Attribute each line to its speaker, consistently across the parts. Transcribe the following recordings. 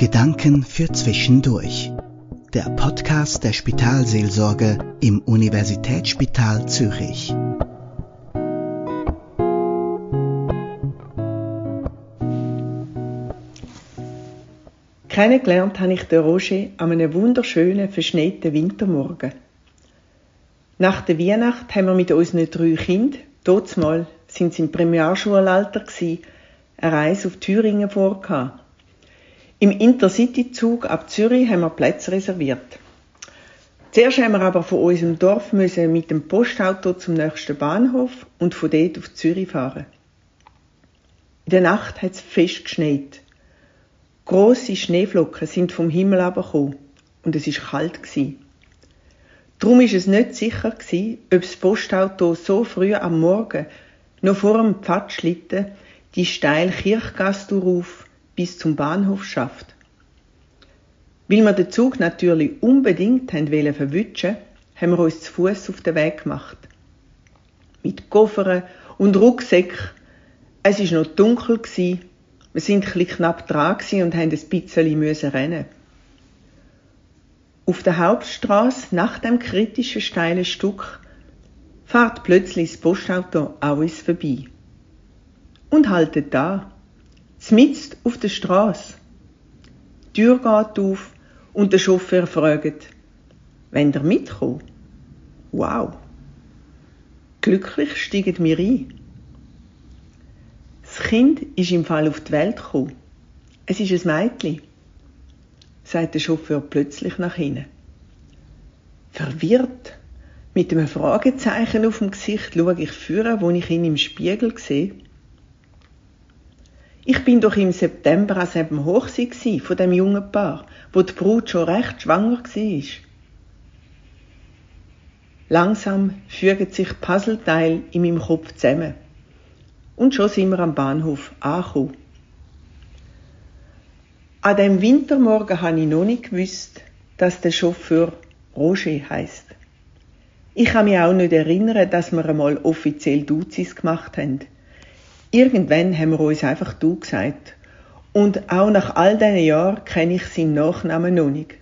Speaker 1: Gedanken für Zwischendurch. Der Podcast der Spitalseelsorge im Universitätsspital Zürich.
Speaker 2: Kennengelernt habe ich den Roger an einem wunderschönen, verschneiten Wintermorgen. Nach der Weihnacht haben wir mit unseren drei Kindern, dort mal sind sie im Primarschulalter eine Reise auf Thüringen vorgehabt. Im Intercity-Zug ab Zürich haben wir Plätze reserviert. Zuerst haben wir aber von unserem Dorf müssen mit dem Postauto zum nächsten Bahnhof und von dort auf Zürich fahren. In der Nacht hat es fest geschneit. Grosse Schneeflocken sind vom Himmel abgekommen und es ist kalt gsi. Darum ist es nicht sicher gsi, ob das Postauto so früh am Morgen noch vor dem Pfadschlitten die steile Kirchgasse durchauf bis zum Bahnhof schafft. Weil wir den Zug natürlich unbedingt haben wollen verwutschen, haben wir uns zu Fuß auf den Weg gemacht. Mit Koffern und Rucksäck. Es ist noch dunkel gsi. Wir sind ein knapp dran und haben ein bisschen rennen. Auf der Hauptstraße nach dem kritischen steilen Stück fährt plötzlich das Postauto an uns vorbei. Und haltet da Zmitzt auf der Straße. Die Tür geht auf und der Chauffeur fragt, wenn der mitkommt? Wow. Glücklich steigen wir ein. Das Kind ist im Fall auf die Welt gekommen. Es ist ein Mädchen, sagt der Chauffeur plötzlich nach hinten. Verwirrt, mit einem Fragezeichen auf dem Gesicht, schaue ich führen, wo ich ihn im Spiegel sehe. Ich bin doch im September an dem Hochsee von dem jungen Paar, wo die Brut schon recht schwanger war. Langsam fügen sich Puzzleteile in meinem Kopf zusammen. Und schon sind wir am Bahnhof angekommen. An dem Wintermorgen habe ich noch nicht gewusst, dass der Chauffeur Roger heißt. Ich kann mich auch nicht erinnern, dass wir einmal offiziell Duzis gemacht haben. Irgendwann haben wir uns einfach du gesagt. Und auch nach all diesen Jahren kenne ich seinen Nachnamen noch nicht.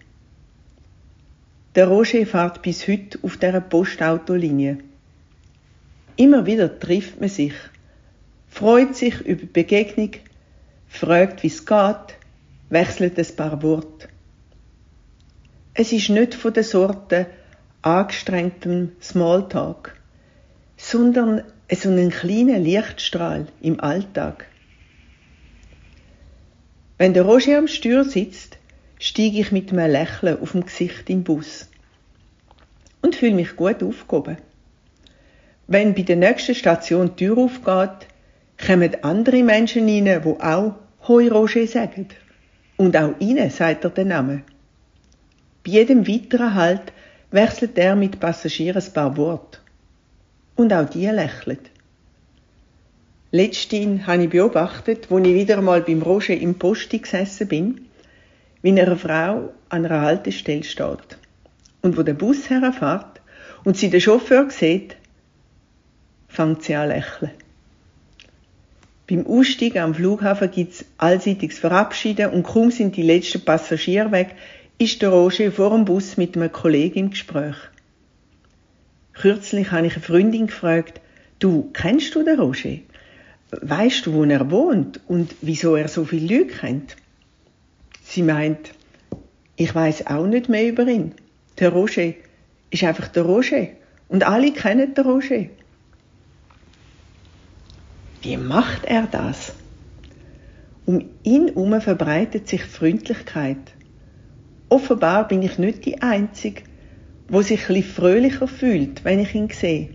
Speaker 2: Der Roger fährt bis heute auf dieser Postautolinie. Immer wieder trifft man sich, freut sich über die Begegnung, fragt, wie es geht, wechselt ein paar Worte. Es ist nicht von der Sorte angestrengtem Smalltalk, sondern so einen kleinen Lichtstrahl im Alltag. Wenn der Roger am Steuer sitzt, steige ich mit einem Lächeln auf dem Gesicht im Bus und fühle mich gut aufgehoben. Wenn bei der nächsten Station die Tür aufgeht, kommen andere Menschen rein, die auch Hoi Roger sagen. Und auch ihnen sagt er den Namen. Bei jedem weiteren Halt wechselt er mit Passagieren ein paar Worte. Und auch die lächeln. Letztens habe ich beobachtet, wo ich wieder mal beim Roger im Posti gesessen bin, wie eine Frau an einer Haltestelle steht. Und wo der Bus herfährt und sie den Chauffeur sieht, fängt sie an lächeln. Beim Ausstieg am Flughafen gibt's allseitiges Verabschieden und kaum sind die letzten Passagiere weg, ist der Roger vor dem Bus mit einem Kollegen im Gespräch. Kürzlich habe ich eine Freundin gefragt, du, kennst du den Roger? Weißt du, wo er wohnt und wieso er so viele Leute kennt? Sie meint, ich weiß auch nicht mehr über ihn. Der Roger ist einfach der Roger und alle kennen den Roger. Wie macht er das? Um ihn herum verbreitet sich Freundlichkeit. Offenbar bin ich nicht die Einzige, wo sich ein fröhlicher fühlt, wenn ich ihn sehe.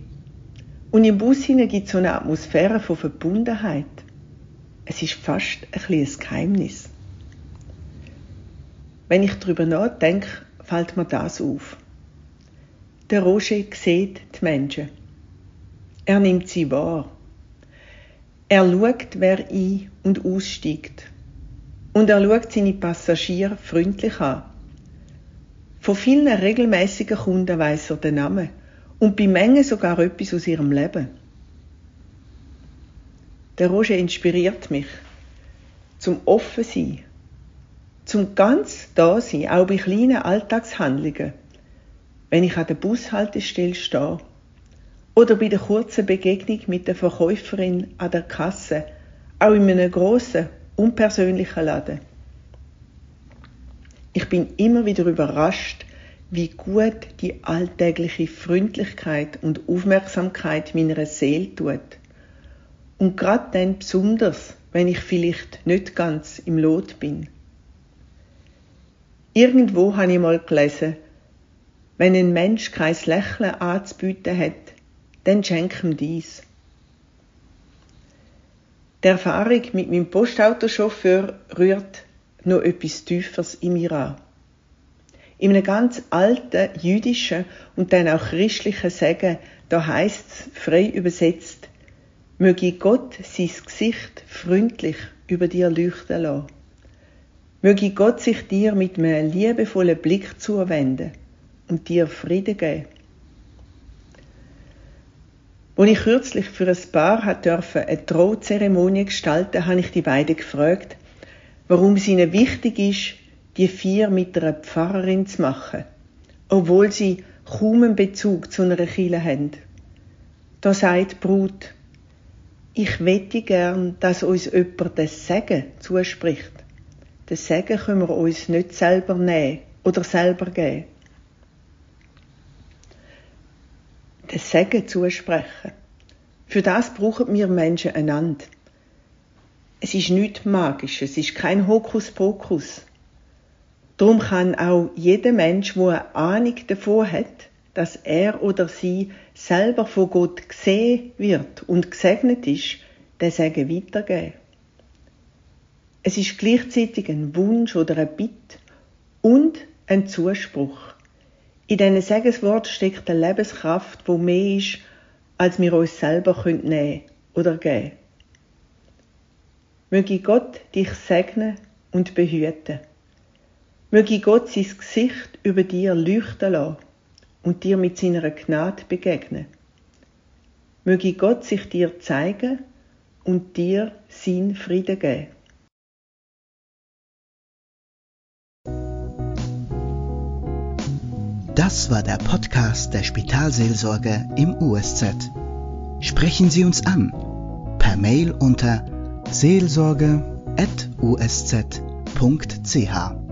Speaker 2: Und im Bus hinein gibt es so eine Atmosphäre von Verbundenheit. Es ist fast ein kleines Geheimnis. Wenn ich darüber nachdenke, fällt mir das auf. Der Roger sieht die Menschen. Er nimmt sie wahr. Er schaut, wer ein- und aussteigt. Und er schaut seine Passagiere freundlich an. Von vielen regelmäßigen Kunden weiß er den Namen und bei Mengen sogar etwas aus ihrem Leben. Der Roger inspiriert mich zum offen sein, zum ganz da sein, auch bei kleinen Alltagshandlungen. Wenn ich an der Bushaltestelle stehe oder bei der kurzen Begegnung mit der Verkäuferin an der Kasse, auch in einem grossen, unpersönlichen Laden. Ich bin immer wieder überrascht, wie gut die alltägliche Freundlichkeit und Aufmerksamkeit meiner Seele tut. Und gerade dann besonders, wenn ich vielleicht nicht ganz im Lot bin. Irgendwo habe ich mal gelesen, wenn ein Mensch kein Lächeln anzubieten hat, dann schenk ihm dies. Die Erfahrung mit meinem Postautochauffeur rührt noch etwas Tieferes in mir an. In einem ganz alten jüdischen und dann auch christlichen Segen, da heißt es frei übersetzt, möge Gott sein Gesicht freundlich über dir leuchten lassen. Möge Gott sich dir mit einem liebevollen Blick zuwenden und dir Frieden geben. Als ich kürzlich für ein Paar hat eine Trauzeremonie gestalten, habe ich die beiden gefragt, warum es ihnen wichtig ist, die vier mit einer Pfarrerin zu machen, obwohl sie kaum einen Bezug zu einer Kirche haben. Da sagt die Brut, ich wette gern, dass uns jemand das Segen zuspricht. Das Segen können wir uns nicht selber nehmen oder selber geben. das Segen zusprechen. Für das brauchen wir Menschen einander. Es ist nichts Magisches, es ist kein Hokuspokus. Darum kann auch jeder Mensch, der eine Ahnung davon hat, dass er oder sie selber von Gott gesehen wird und gesegnet ist, den Segen weitergeben. Es ist gleichzeitig ein Wunsch oder ein Bitt und ein Zuspruch. In diesen Segenswort steckt eine Lebenskraft, die mehr ist, als wir uns selber nehmen oder geben Möge Gott dich segnen und behüten. Möge Gott sein Gesicht über dir leuchten lassen und dir mit seiner Gnade begegnen. Möge Gott sich dir zeigen und dir sein Frieden geben.
Speaker 1: Das war der Podcast der Spitalseelsorge im USZ. Sprechen Sie uns an per Mail unter seelsorge.usz.ch.